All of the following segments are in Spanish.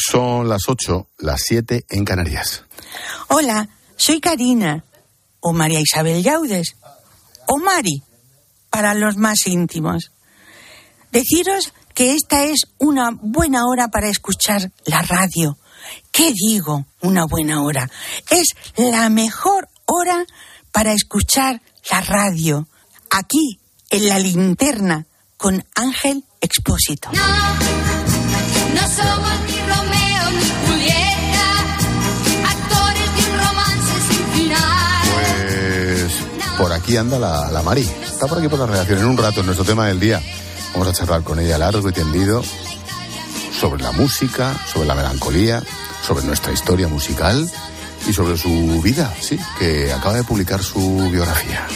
Son las 8, las 7 en Canarias. Hola, soy Karina, o María Isabel Yaudes, o Mari, para los más íntimos. Deciros que esta es una buena hora para escuchar la radio. ¿Qué digo? Una buena hora. Es la mejor hora para escuchar la radio. Aquí, en la linterna, con Ángel Expósito. No, no somos Pues por aquí anda la, la Mari. Está por aquí por la redacción. En un rato, en nuestro tema del día, vamos a charlar con ella largo y tendido sobre la música, sobre la melancolía, sobre nuestra historia musical y sobre su vida, sí, que acaba de publicar su biografía.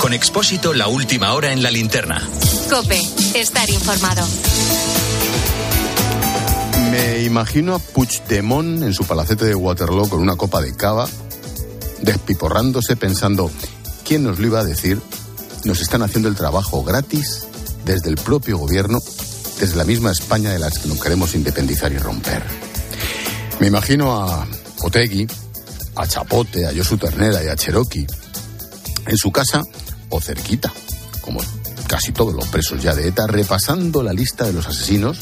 Con Expósito, la última hora en la linterna. Cope, estar informado. Me imagino a Puigdemont en su palacete de Waterloo con una copa de cava, despiporrándose pensando, ¿quién nos lo iba a decir? Nos están haciendo el trabajo gratis desde el propio gobierno, desde la misma España de las que nos queremos independizar y romper. Me imagino a Otegui, a Chapote, a Josu Ternera y a Cherokee en su casa o cerquita, como casi todos los presos ya de ETA, repasando la lista de los asesinos,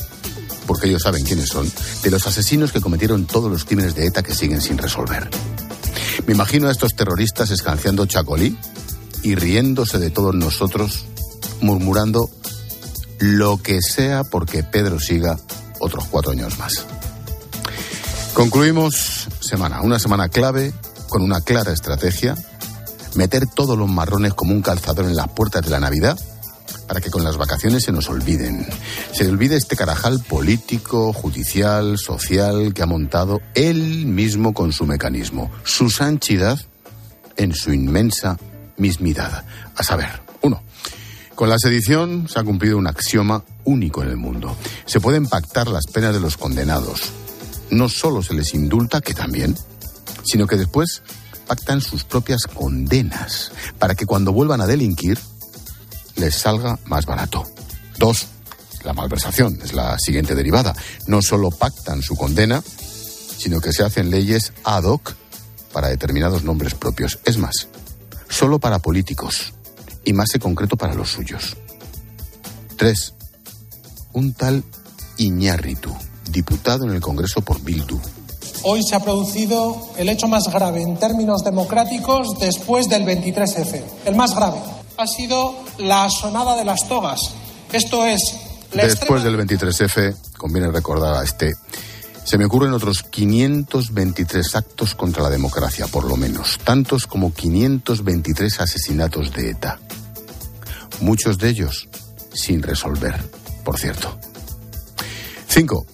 porque ellos saben quiénes son, de los asesinos que cometieron todos los crímenes de ETA que siguen sin resolver. Me imagino a estos terroristas escanciando chacolí y riéndose de todos nosotros, murmurando lo que sea porque Pedro siga otros cuatro años más. Concluimos semana, una semana clave con una clara estrategia, meter todos los marrones como un calzador en las puertas de la Navidad para que con las vacaciones se nos olviden. Se olvide este carajal político, judicial, social que ha montado él mismo con su mecanismo, su sanchidad en su inmensa mismidad. A saber, uno, con la sedición se ha cumplido un axioma único en el mundo. Se pueden pactar las penas de los condenados. No solo se les indulta, que también, sino que después pactan sus propias condenas para que cuando vuelvan a delinquir les salga más barato. Dos, la malversación es la siguiente derivada. No solo pactan su condena, sino que se hacen leyes ad hoc para determinados nombres propios. Es más, solo para políticos y más en concreto para los suyos. Tres, un tal Iñárritu, diputado en el Congreso por Bildu. Hoy se ha producido el hecho más grave en términos democráticos después del 23F. El más grave ha sido la asonada de las togas. Esto es la Después extrema- del 23F, conviene recordar a este, se me ocurren otros 523 actos contra la democracia, por lo menos, tantos como 523 asesinatos de ETA. Muchos de ellos sin resolver, por cierto. 5.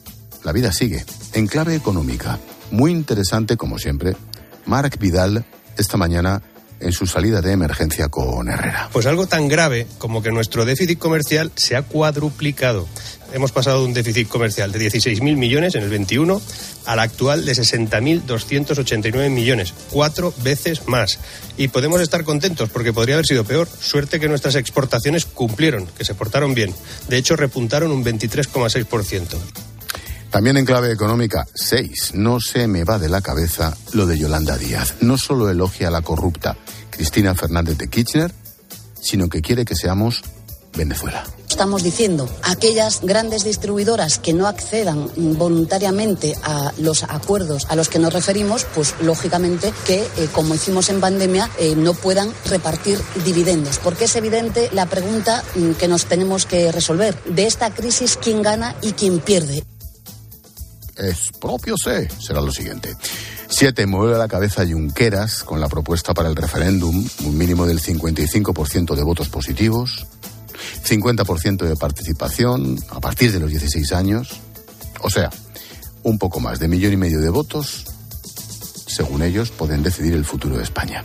La vida sigue, en clave económica. Muy interesante, como siempre, Marc Vidal esta mañana en su salida de emergencia con Herrera. Pues algo tan grave como que nuestro déficit comercial se ha cuadruplicado. Hemos pasado de un déficit comercial de 16.000 millones en el 21 al actual de 60.289 millones, cuatro veces más. Y podemos estar contentos porque podría haber sido peor. Suerte que nuestras exportaciones cumplieron, que se portaron bien. De hecho, repuntaron un 23,6%. También en clave económica, 6. No se me va de la cabeza lo de Yolanda Díaz. No solo elogia a la corrupta Cristina Fernández de Kirchner, sino que quiere que seamos Venezuela. Estamos diciendo, aquellas grandes distribuidoras que no accedan voluntariamente a los acuerdos a los que nos referimos, pues lógicamente que, eh, como hicimos en pandemia, eh, no puedan repartir dividendos. Porque es evidente la pregunta mm, que nos tenemos que resolver. De esta crisis, ¿quién gana y quién pierde? Es propio sé, será lo siguiente. 7. Mueve la cabeza Junqueras con la propuesta para el referéndum, un mínimo del 55% de votos positivos, 50% de participación a partir de los 16 años, o sea, un poco más de millón y medio de votos, según ellos, pueden decidir el futuro de España.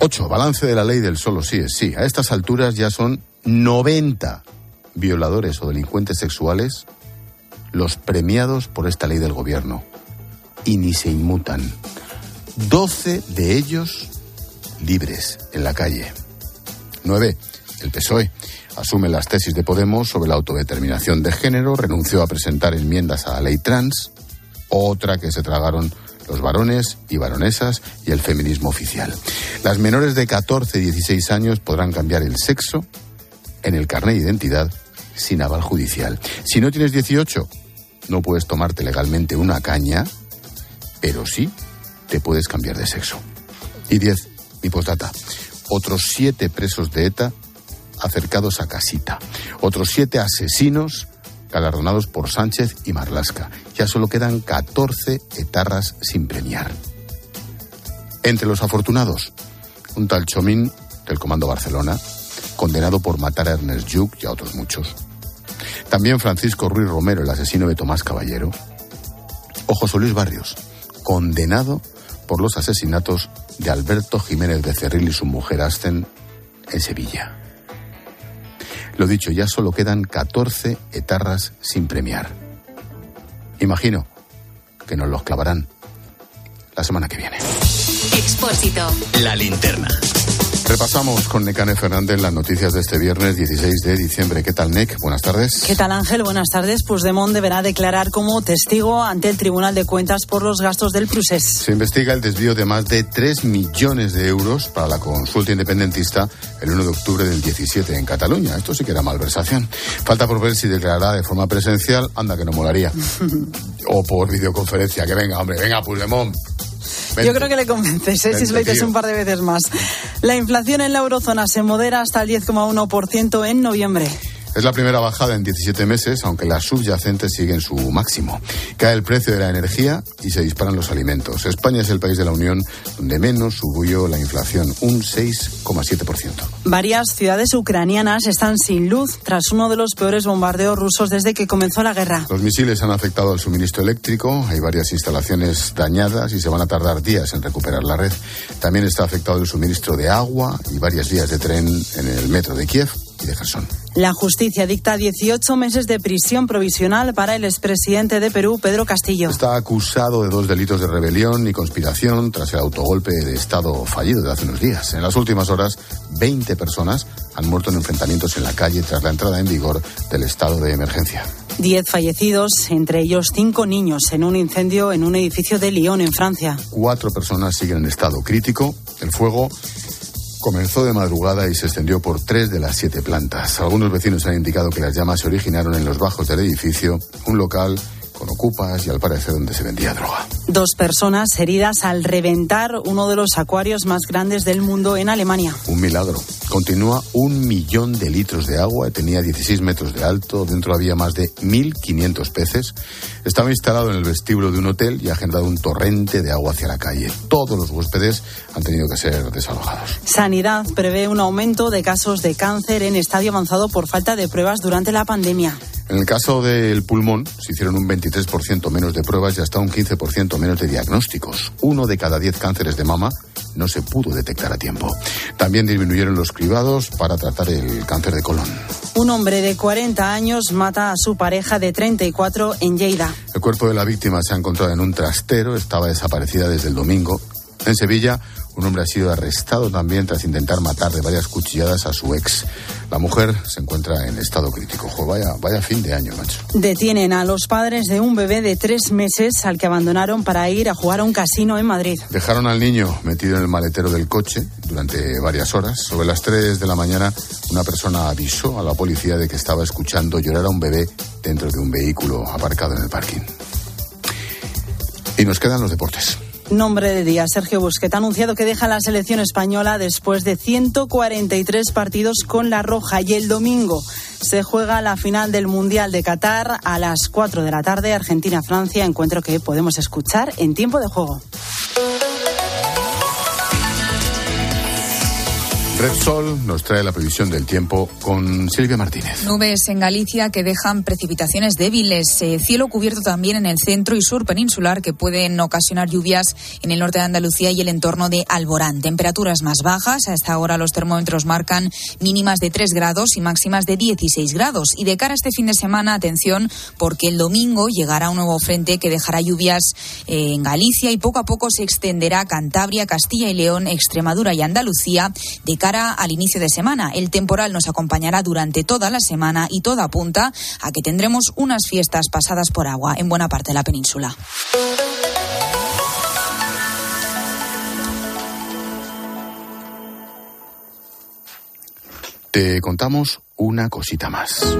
8. Balance de la ley del solo sí es sí. A estas alturas ya son 90 violadores o delincuentes sexuales los premiados por esta ley del gobierno. Y ni se inmutan. 12 de ellos libres en la calle. 9. el PSOE. Asume las tesis de Podemos sobre la autodeterminación de género, renunció a presentar enmiendas a la ley trans, otra que se tragaron los varones y varonesas y el feminismo oficial. Las menores de 14 y 16 años podrán cambiar el sexo en el carnet de identidad sin aval judicial. Si no tienes 18, no puedes tomarte legalmente una caña, pero sí te puedes cambiar de sexo. Y 10, mi postdata. Otros siete presos de ETA acercados a casita. Otros siete asesinos galardonados por Sánchez y Marlasca. Ya solo quedan 14 etarras sin premiar. Entre los afortunados, un tal Chomín del Comando Barcelona, condenado por matar a Ernest Lluch y a otros muchos. También Francisco Ruiz Romero, el asesino de Tomás Caballero. O José Luis Barrios, condenado por los asesinatos de Alberto Jiménez Becerril y su mujer Asten en Sevilla. Lo dicho, ya solo quedan 14 etarras sin premiar. Imagino que nos los clavarán la semana que viene. Expósito. La linterna. Repasamos con Necane Fernández las noticias de este viernes 16 de diciembre. ¿Qué tal, Nec? Buenas tardes. ¿Qué tal, Ángel? Buenas tardes. Puigdemont deberá declarar como testigo ante el Tribunal de Cuentas por los gastos del procés. Se investiga el desvío de más de 3 millones de euros para la consulta independentista el 1 de octubre del 17 en Cataluña. Esto sí que era malversación. Falta por ver si declarará de forma presencial. Anda, que no molaría. o por videoconferencia. Que venga, hombre, venga, Puigdemont. Vente. Yo creo que le convences, ¿eh? si lo dices un par de veces más. La inflación en la eurozona se modera hasta el 10,1% en noviembre. Es la primera bajada en 17 meses, aunque las subyacentes siguen su máximo. Cae el precio de la energía y se disparan los alimentos. España es el país de la Unión donde menos subió la inflación, un 6,7%. Varias ciudades ucranianas están sin luz tras uno de los peores bombardeos rusos desde que comenzó la guerra. Los misiles han afectado al suministro eléctrico, hay varias instalaciones dañadas y se van a tardar días en recuperar la red. También está afectado el suministro de agua y varias vías de tren en el metro de Kiev y de Gerson. La justicia dicta 18 meses de prisión provisional para el expresidente de Perú, Pedro Castillo. Está acusado de dos delitos de rebelión y conspiración tras el autogolpe de Estado fallido de hace unos días. En las últimas horas, 20 personas han muerto en enfrentamientos en la calle tras la entrada en vigor del estado de emergencia. Diez fallecidos, entre ellos cinco niños, en un incendio en un edificio de Lyon, en Francia. Cuatro personas siguen en estado crítico. El fuego comenzó de madrugada y se extendió por tres de las siete plantas. Algunos vecinos han indicado que las llamas se originaron en los bajos del edificio, un local con ocupas y al parecer donde se vendía droga. Dos personas heridas al reventar uno de los acuarios más grandes del mundo en Alemania. Un milagro. Continúa un millón de litros de agua, tenía 16 metros de alto, dentro había más de 1.500 peces. Estaba instalado en el vestíbulo de un hotel y ha generado un torrente de agua hacia la calle. Todos los huéspedes han tenido que ser desalojados. Sanidad prevé un aumento de casos de cáncer en estadio avanzado por falta de pruebas durante la pandemia. En el caso del pulmón, se hicieron un 23% menos de pruebas y hasta un 15% menos de diagnósticos. Uno de cada diez cánceres de mama no se pudo detectar a tiempo. También disminuyeron los cribados para tratar el cáncer de colon. Un hombre de 40 años mata a su pareja de 34 en Lleida. El cuerpo de la víctima se ha encontrado en un trastero, estaba desaparecida desde el domingo. En Sevilla, un hombre ha sido arrestado también tras intentar matar de varias cuchilladas a su ex. La mujer se encuentra en estado crítico. Jo, vaya, vaya fin de año, macho. Detienen a los padres de un bebé de tres meses al que abandonaron para ir a jugar a un casino en Madrid. Dejaron al niño metido en el maletero del coche durante varias horas. Sobre las 3 de la mañana, una persona avisó a la policía de que estaba escuchando llorar a un bebé dentro de un vehículo aparcado en el parking. Y nos quedan los deportes. Nombre de día, Sergio Busquets ha anunciado que deja la selección española después de 143 partidos con la Roja y el domingo se juega la final del Mundial de Qatar a las 4 de la tarde, Argentina-Francia, encuentro que podemos escuchar en tiempo de juego. Red Sol nos trae la previsión del tiempo con Silvia Martínez. Nubes en Galicia que dejan precipitaciones débiles. Eh, cielo cubierto también en el centro y sur peninsular que pueden ocasionar lluvias en el norte de Andalucía y el entorno de Alborán. Temperaturas más bajas. A esta hora los termómetros marcan mínimas de 3 grados y máximas de 16 grados. Y de cara a este fin de semana, atención, porque el domingo llegará un nuevo frente que dejará lluvias eh, en Galicia y poco a poco se extenderá a Cantabria, Castilla y León, Extremadura y Andalucía. Al inicio de semana. El temporal nos acompañará durante toda la semana y toda apunta a que tendremos unas fiestas pasadas por agua en buena parte de la península. Te contamos una cosita más.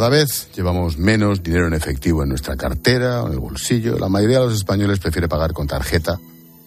Cada vez llevamos menos dinero en efectivo en nuestra cartera o en el bolsillo. La mayoría de los españoles prefiere pagar con tarjeta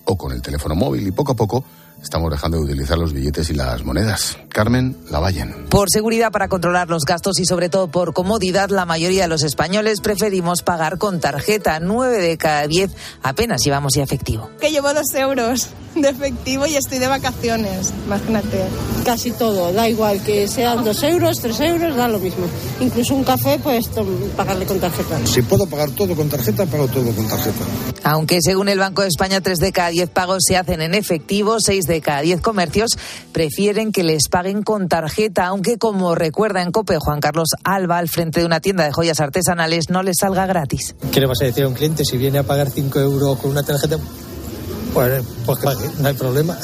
o con el teléfono móvil y poco a poco estamos dejando de utilizar los billetes y las monedas. Carmen Lavallen. Por seguridad para controlar los gastos y sobre todo por comodidad, la mayoría de los españoles preferimos pagar con tarjeta. Nueve de cada diez apenas llevamos ya efectivo. Que llevo dos euros de efectivo y estoy de vacaciones, imagínate. Casi todo, da igual que sean dos euros, tres euros, da lo mismo. Incluso un café, pues pagarle con tarjeta. Si puedo pagar todo con tarjeta, pago todo con tarjeta. Aunque según el Banco de España, tres de cada diez pagos se hacen en efectivo, seis de cada diez comercios prefieren que les paguen con tarjeta, aunque como recuerda en COPE Juan Carlos Alba, al frente de una tienda de joyas artesanales, no les salga gratis. ¿Qué le vas a decir a un cliente si viene a pagar cinco euros con una tarjeta? Pues, pues no hay problema.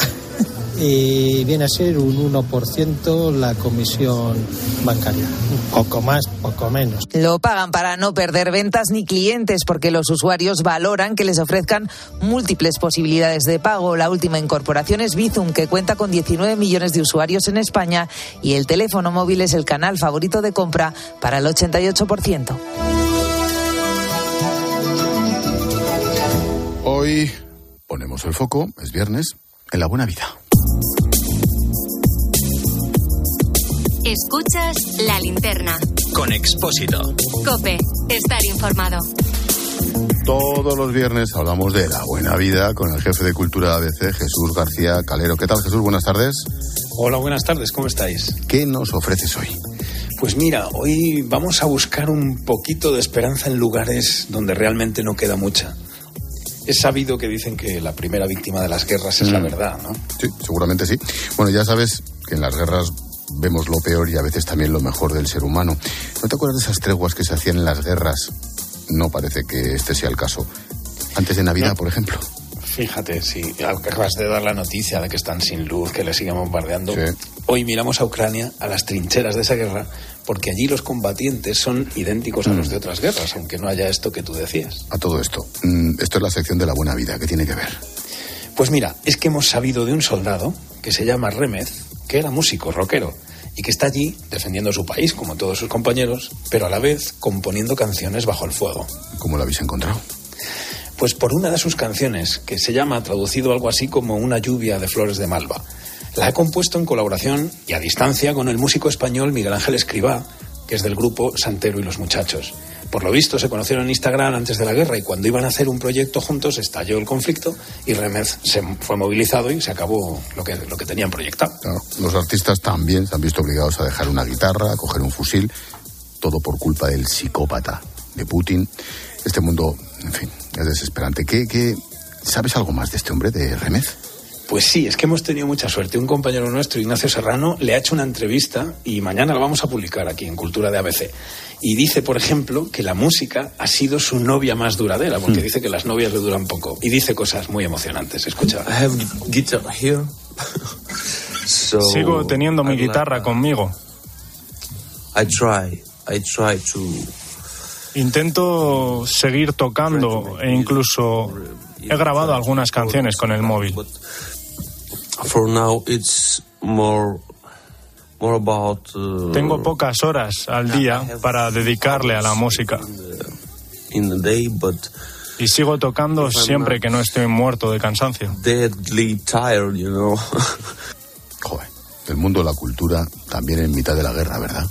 Y viene a ser un 1% la comisión bancaria. Poco más, poco menos. Lo pagan para no perder ventas ni clientes porque los usuarios valoran que les ofrezcan múltiples posibilidades de pago. La última incorporación es Bizum, que cuenta con 19 millones de usuarios en España y el teléfono móvil es el canal favorito de compra para el 88%. Hoy ponemos el foco, es viernes, en la buena vida. Escuchas la linterna. Con Expósito. Cope, estar informado. Todos los viernes hablamos de la buena vida con el jefe de cultura de ABC, Jesús García Calero. ¿Qué tal, Jesús? Buenas tardes. Hola, buenas tardes, ¿cómo estáis? ¿Qué nos ofreces hoy? Pues mira, hoy vamos a buscar un poquito de esperanza en lugares donde realmente no queda mucha. Es sabido que dicen que la primera víctima de las guerras es la Mm. verdad, ¿no? Sí, seguramente sí. Bueno, ya sabes que en las guerras vemos lo peor y a veces también lo mejor del ser humano. ¿No te acuerdas de esas treguas que se hacían en las guerras? No parece que este sea el caso. Antes de Navidad, por ejemplo. Fíjate, si acabas de dar la noticia de que están sin luz, que les siguen bombardeando. Hoy miramos a Ucrania, a las trincheras de esa guerra, porque allí los combatientes son idénticos a los de otras guerras, aunque no haya esto que tú decías. A todo esto. Mm, Esto es la sección de la buena vida. ¿Qué tiene que ver? Pues mira, es que hemos sabido de un soldado que se llama Remez, que era músico, rockero, y que está allí defendiendo su país, como todos sus compañeros, pero a la vez componiendo canciones bajo el fuego. ¿Cómo lo habéis encontrado? Pues por una de sus canciones, que se llama, traducido algo así como Una lluvia de flores de malva. La ha compuesto en colaboración y a distancia con el músico español Miguel Ángel Escribá, que es del grupo Santero y los Muchachos. Por lo visto se conocieron en Instagram antes de la guerra y cuando iban a hacer un proyecto juntos estalló el conflicto y Remez se fue movilizado y se acabó lo que, lo que tenían proyectado. Claro, los artistas también se han visto obligados a dejar una guitarra, a coger un fusil, todo por culpa del psicópata de Putin. Este mundo, en fin, es desesperante. ¿Qué, qué, ¿Sabes algo más de este hombre, de Remez? Pues sí, es que hemos tenido mucha suerte. Un compañero nuestro, Ignacio Serrano, le ha hecho una entrevista y mañana la vamos a publicar aquí en Cultura de ABC. Y dice, por ejemplo, que la música ha sido su novia más duradera, porque dice que las novias le duran poco. Y dice cosas muy emocionantes. Escucha. Sigo teniendo mi guitarra conmigo. I try, I try to Intento seguir tocando e incluso he grabado algunas canciones con el móvil. for now it's more Tengo pocas horas al día para dedicarle a la música. in the day but Y sigo tocando siempre que no estoy muerto de cansancio. Joder, el mundo de la cultura también en mitad de la guerra, ¿verdad?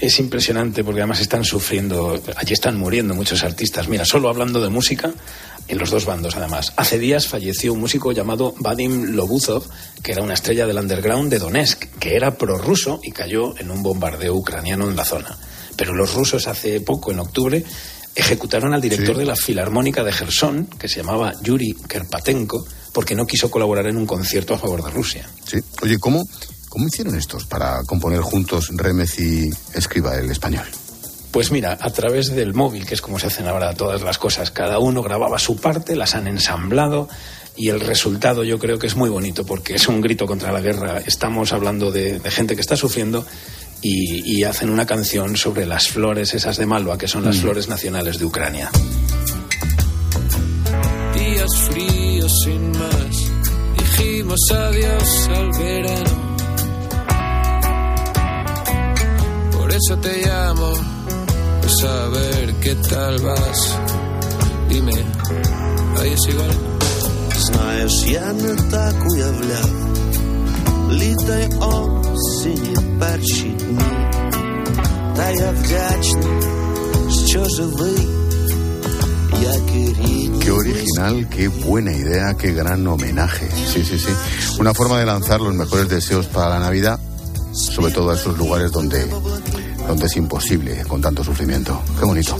Es impresionante porque además están sufriendo, allí están muriendo muchos artistas. Mira, solo hablando de música, en los dos bandos además. Hace días falleció un músico llamado Vadim Lobuzov, que era una estrella del underground de Donetsk, que era prorruso y cayó en un bombardeo ucraniano en la zona. Pero los rusos hace poco, en octubre, ejecutaron al director de la Filarmónica de Gerson, que se llamaba Yuri Kerpatenko, porque no quiso colaborar en un concierto a favor de Rusia. Sí. Oye, ¿cómo, ¿cómo hicieron estos para componer juntos Remez y Escriba el español? Pues mira, a través del móvil, que es como se hacen ahora todas las cosas, cada uno grababa su parte, las han ensamblado y el resultado yo creo que es muy bonito porque es un grito contra la guerra. Estamos hablando de, de gente que está sufriendo y, y hacen una canción sobre las flores esas de Malva, que son las Mm. flores nacionales de Ucrania. Días fríos sin más, dijimos adiós al verano. eso te llamo, pues a ver qué tal vas. Dime, ahí es igual. Знаєш, я не так уявляв літа й осені перші дні. Та я вдячний, що живий, як і рідні. Qué original, qué buena idea, qué gran homenaje. Sí, sí, sí. Una forma de lanzar los mejores deseos para la Navidad, sobre todo a esos lugares donde, donde es imposible con tanto sufrimiento. Qué bonito.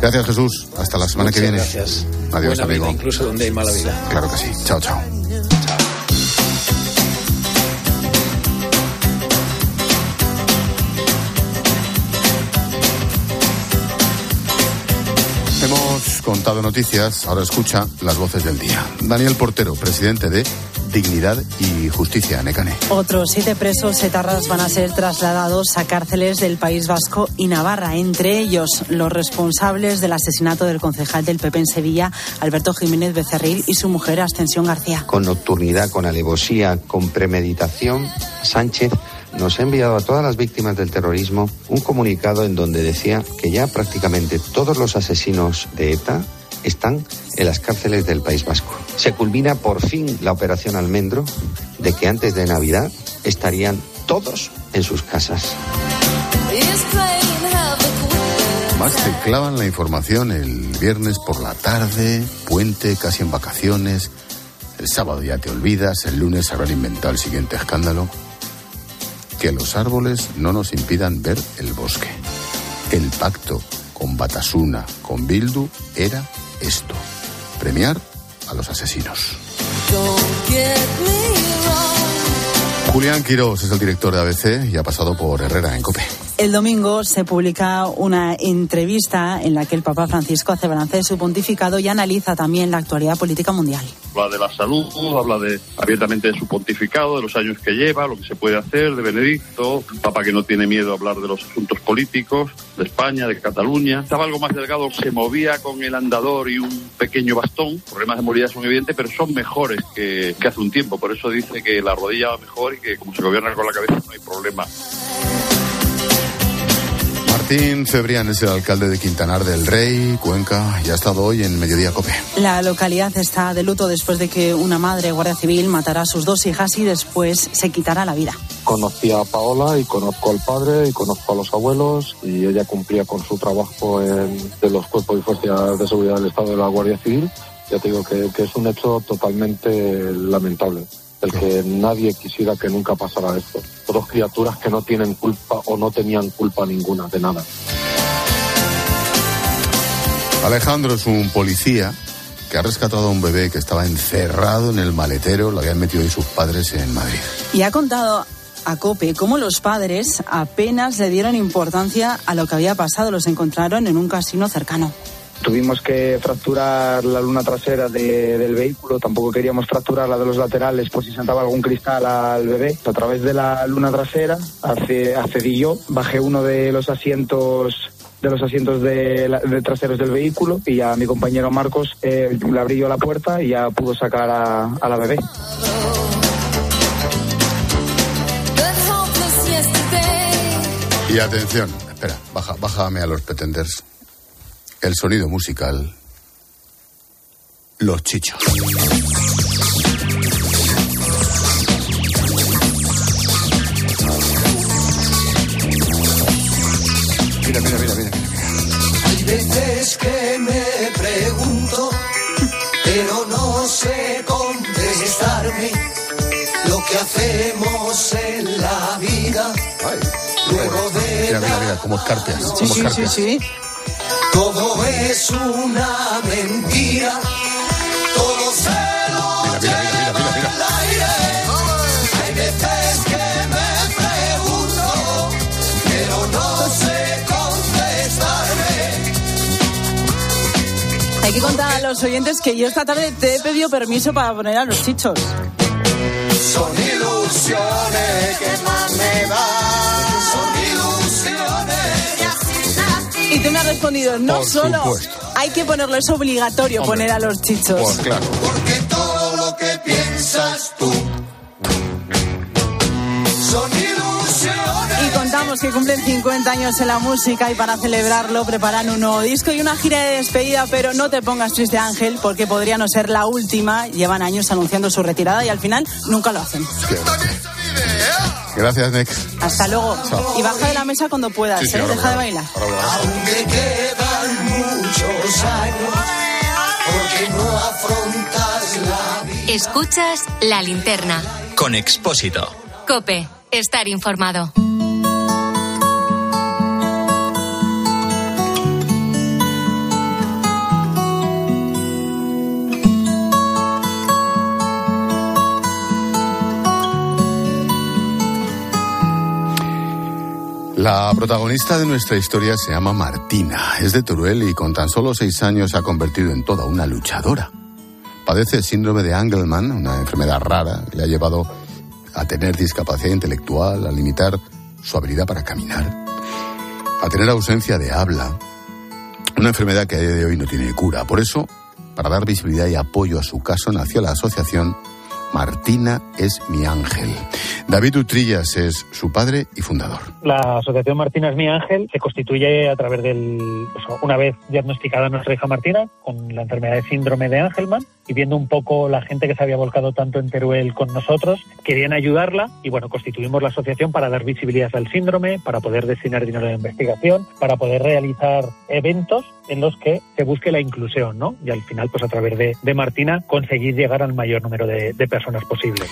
Gracias, Jesús. Hasta la semana que viene. gracias. Adiós, Buena amigo. vida, incluso donde hay mala vida. Claro que sí. Chao, chao. Hemos contado noticias, ahora escucha las voces del día. Daniel Portero, presidente de Dignidad y Justicia, Necane. Otros siete presos etarras van a ser trasladados a cárceles del País Vasco y Navarra, entre ellos los responsables del asesinato del concejal del PP en Sevilla, Alberto Jiménez Becerril, y su mujer, Ascensión García. con nocturnidad, con alevosía, con premeditación, Sánchez nos ha enviado a todas las víctimas del terrorismo un comunicado en donde decía que ya prácticamente todos los asesinos de ETA están en las cárceles del País Vasco. Se culmina por fin la operación Almendro de que antes de Navidad estarían todos en sus casas. Más te clavan la información el viernes por la tarde, puente, casi en vacaciones. El sábado ya te olvidas, el lunes habrán inventado el siguiente escándalo. Que los árboles no nos impidan ver el bosque. El pacto con Batasuna, con Bildu, era esto. Premiar a los asesinos. Julián Quirós es el director de ABC y ha pasado por Herrera en COPE. El domingo se publica una entrevista en la que el Papa Francisco hace balance de su pontificado y analiza también la actualidad política mundial. Habla de la salud, habla de, abiertamente de su pontificado, de los años que lleva, lo que se puede hacer, de Benedicto, un papa que no tiene miedo a hablar de los asuntos políticos, de España, de Cataluña. Estaba algo más delgado, se movía con el andador y un pequeño bastón. Problemas de movilidad son evidentes, pero son mejores que, que hace un tiempo. Por eso dice que la rodilla va mejor y que como se gobierna con la cabeza no hay problema. Martín Cebrián es el alcalde de Quintanar del Rey, Cuenca, y ha estado hoy en Mediodía COPE. La localidad está de luto después de que una madre guardia civil matara a sus dos hijas y después se quitara la vida. Conocí a Paola y conozco al padre y conozco a los abuelos y ella cumplía con su trabajo en, de los cuerpos y fuerzas de seguridad del Estado de la Guardia Civil. Ya te digo que, que es un hecho totalmente lamentable, el que nadie quisiera que nunca pasara esto. Dos criaturas que no tienen culpa o no tenían culpa ninguna de nada. Alejandro es un policía que ha rescatado a un bebé que estaba encerrado en el maletero, lo habían metido ahí sus padres en Madrid. Y ha contado a Cope cómo los padres apenas le dieron importancia a lo que había pasado. Los encontraron en un casino cercano. Tuvimos que fracturar la luna trasera de- del vehículo, tampoco queríamos fracturar la de los laterales por si saltaba algún cristal al bebé. A través de la luna trasera accedí yo, bajé uno de los asientos de los asientos de, la- de traseros del vehículo y a mi compañero Marcos eh, le abrí yo la puerta y ya pudo sacar a, a la bebé. Y atención, espera, baja, bájame a los pretenders. El sonido musical. Los chichos. Mira, mira, mira, mira. Hay veces que me pregunto, pero no sé contestarme lo que hacemos en la vida. Luego de Mira, mira, mira, como escarpias. Sí, como sí, sí, sí. Todo es una mentira. Todo se lo lleva el aire. Hay veces que me pregunto, pero no sé contestarme. Hay que contar a los oyentes que yo esta tarde te he pedido permiso para poner a los chichos. Son ilusiones que más me dan. Y tú me has respondido, no Por solo supuesto. hay que ponerlo, es obligatorio Hombre. poner a los chichos. Pues claro. Porque todo lo que piensas tú son ilusiones. Y contamos que cumplen 50 años en la música y para celebrarlo preparan un nuevo disco y una gira de despedida, pero no te pongas triste Ángel porque podría no ser la última. Llevan años anunciando su retirada y al final nunca lo hacen. Gracias, Nick. Hasta luego. Chao. Y baja de la mesa cuando puedas, Sí, sí, ¿eh? ahora deja de bailar. Aunque quedan muchos años, porque no afrontas la vida. Escuchas la linterna. Con Expósito. Cope, estar informado. La protagonista de nuestra historia se llama Martina. Es de Teruel y con tan solo seis años se ha convertido en toda una luchadora. Padece el síndrome de Angelman, una enfermedad rara que le ha llevado a tener discapacidad intelectual, a limitar su habilidad para caminar, a tener ausencia de habla. Una enfermedad que a día de hoy no tiene cura. Por eso, para dar visibilidad y apoyo a su caso, nació la asociación Martina es mi ángel. David Utrillas es su padre y fundador. La Asociación Martina es mi ángel se constituye a través del, una vez diagnosticada nuestra hija Martina con la enfermedad de síndrome de Angelman y viendo un poco la gente que se había volcado tanto en Teruel con nosotros, querían ayudarla y bueno, constituimos la asociación para dar visibilidad al síndrome, para poder destinar dinero a la investigación, para poder realizar eventos en los que se busque la inclusión, ¿no? Y al final, pues a través de, de Martina, conseguir llegar al mayor número de, de personas posible.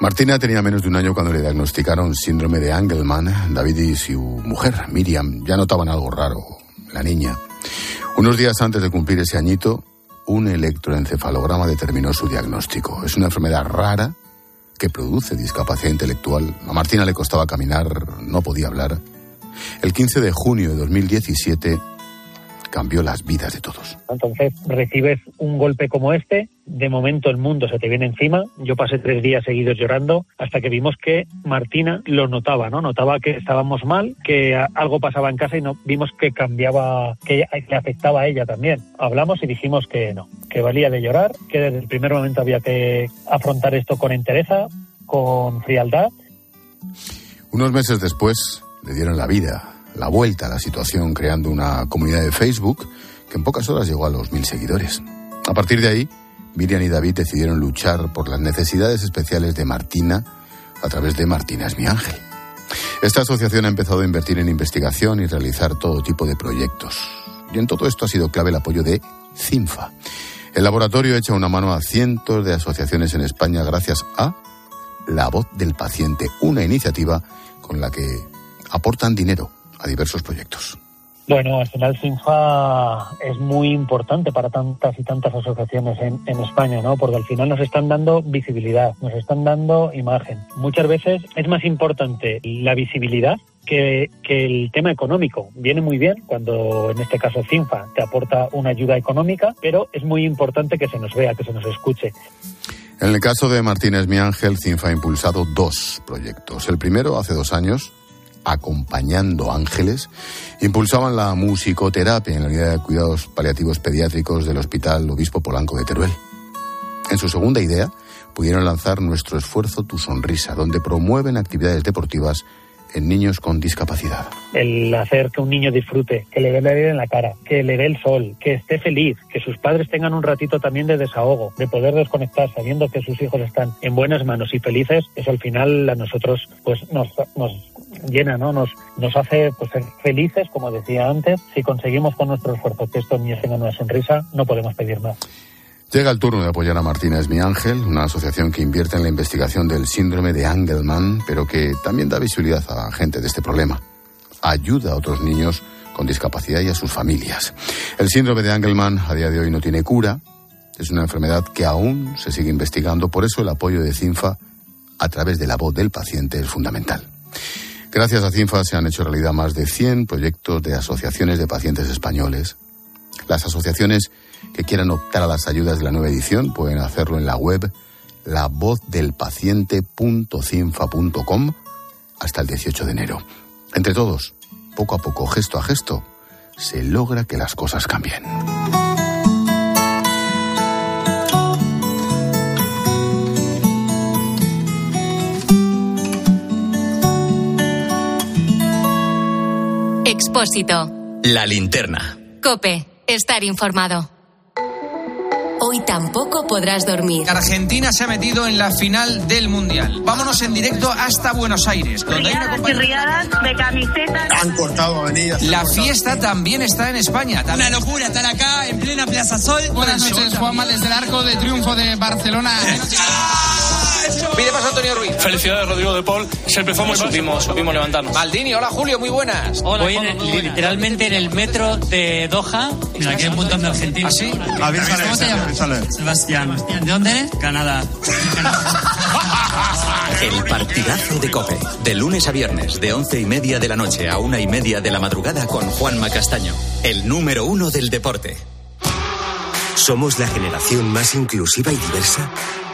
Martina tenía menos de un año cuando le diagnosticaron síndrome de Angelman. David y su mujer, Miriam, ya notaban algo raro. La niña. Unos días antes de cumplir ese añito, un electroencefalograma determinó su diagnóstico. Es una enfermedad rara que produce discapacidad intelectual. A Martina le costaba caminar, no podía hablar. El 15 de junio de 2017 cambió las vidas de todos. Entonces recibes un golpe como este, de momento el mundo se te viene encima. Yo pasé tres días seguidos llorando hasta que vimos que Martina lo notaba, ¿no? Notaba que estábamos mal, que algo pasaba en casa y no vimos que cambiaba, que le afectaba a ella también. Hablamos y dijimos que no, que valía de llorar, que desde el primer momento había que afrontar esto con entereza, con frialdad Unos meses después le dieron la vida, la vuelta a la situación creando una comunidad de Facebook que en pocas horas llegó a los mil seguidores. A partir de ahí, Miriam y David decidieron luchar por las necesidades especiales de Martina a través de Martina es mi ángel. Esta asociación ha empezado a invertir en investigación y realizar todo tipo de proyectos. Y en todo esto ha sido clave el apoyo de CINFA. El laboratorio echa una mano a cientos de asociaciones en España gracias a La Voz del Paciente, una iniciativa con la que aportan dinero a diversos proyectos. Bueno, al final SINFA es muy importante para tantas y tantas asociaciones en, en España, ¿no? Porque al final nos están dando visibilidad, nos están dando imagen. Muchas veces es más importante la visibilidad que, que el tema económico. Viene muy bien cuando, en este caso, CINFA te aporta una ayuda económica, pero es muy importante que se nos vea, que se nos escuche. En el caso de Martínez Mi Ángel, CINFA ha impulsado dos proyectos. El primero, hace dos años, Acompañando Ángeles, impulsaban la musicoterapia en la unidad de cuidados paliativos pediátricos del Hospital Obispo Polanco de Teruel. En su segunda idea, pudieron lanzar Nuestro Esfuerzo, Tu Sonrisa, donde promueven actividades deportivas en niños con discapacidad. el hacer que un niño disfrute, que le dé el aire en la cara, que le dé el sol, que esté feliz, que sus padres tengan un ratito también de desahogo, de poder desconectar sabiendo que sus hijos están en buenas manos y felices, eso al final a nosotros pues nos, nos llena, ¿no? Nos, nos hace pues ser felices, como decía antes, si conseguimos con nuestro esfuerzo que estos niños tengan una sonrisa, no podemos pedir más. Llega el turno de apoyar a Martínez Mi Ángel, una asociación que invierte en la investigación del síndrome de Angelman, pero que también da visibilidad a gente de este problema. Ayuda a otros niños con discapacidad y a sus familias. El síndrome de Angelman a día de hoy no tiene cura, es una enfermedad que aún se sigue investigando, por eso el apoyo de CINFA a través de la voz del paciente es fundamental. Gracias a CINFA se han hecho realidad más de 100 proyectos de asociaciones de pacientes españoles. Las asociaciones que quieran optar a las ayudas de la nueva edición pueden hacerlo en la web lavozdelpaciente.cinfa.com hasta el 18 de enero. Entre todos, poco a poco, gesto a gesto, se logra que las cosas cambien. Expósito. La linterna. Cope. Estar informado. Hoy tampoco podrás dormir. Argentina se ha metido en la final del Mundial. Vámonos en directo hasta Buenos Aires. Donde hay una Riadas y riadas de camisetas. Han cortado avenidas. La fiesta también está en España. Una locura estar acá en plena Plaza Sol. Buenas noches, Juanma, desde el arco de triunfo de Barcelona. Pide paso Antonio Ruiz. Felicidades, Rodrigo de Paul. Se empezó muy supimos, supimos levantarnos. Maldini, hola Julio, muy buenas. Voy en- literalmente en el metro de Doha. Mira, aquí hay un montón de argentinos. ¿Ah, sí? ¿Cómo te llamas? Sebastián. ¿De dónde eres? Canadá. El partidazo de Cope. De lunes a viernes, de once y media de la noche a una y media de la madrugada con Juanma Castaño. El número uno del deporte. Somos la generación más inclusiva y diversa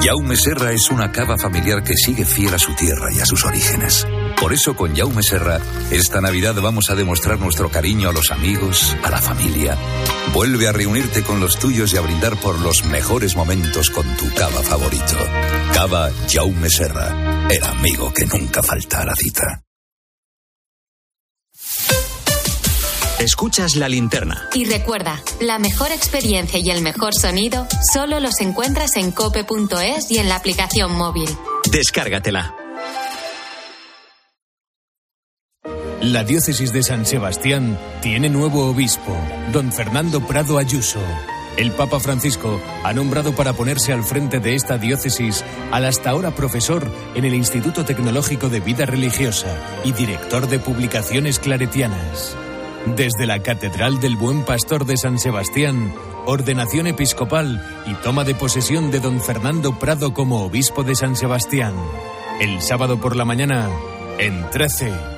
Jaume Serra es una cava familiar que sigue fiel a su tierra y a sus orígenes. Por eso con Jaume Serra, esta Navidad vamos a demostrar nuestro cariño a los amigos, a la familia. Vuelve a reunirte con los tuyos y a brindar por los mejores momentos con tu cava favorito. Cava Jaume Serra, el amigo que nunca falta a la cita. Escuchas la linterna. Y recuerda, la mejor experiencia y el mejor sonido solo los encuentras en cope.es y en la aplicación móvil. Descárgatela. La diócesis de San Sebastián tiene nuevo obispo, don Fernando Prado Ayuso. El Papa Francisco ha nombrado para ponerse al frente de esta diócesis al hasta ahora profesor en el Instituto Tecnológico de Vida Religiosa y director de publicaciones claretianas. Desde la Catedral del Buen Pastor de San Sebastián, ordenación episcopal y toma de posesión de don Fernando Prado como obispo de San Sebastián. El sábado por la mañana, en 13.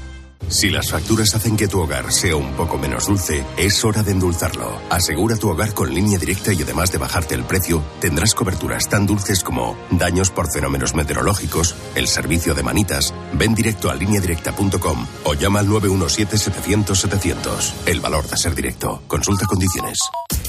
Si las facturas hacen que tu hogar sea un poco menos dulce, es hora de endulzarlo. Asegura tu hogar con línea directa y además de bajarte el precio, tendrás coberturas tan dulces como daños por fenómenos meteorológicos, el servicio de manitas, ven directo a lineadirecta.com o llama al 917-700-700. El valor de ser directo. Consulta condiciones.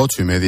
Ocho y media.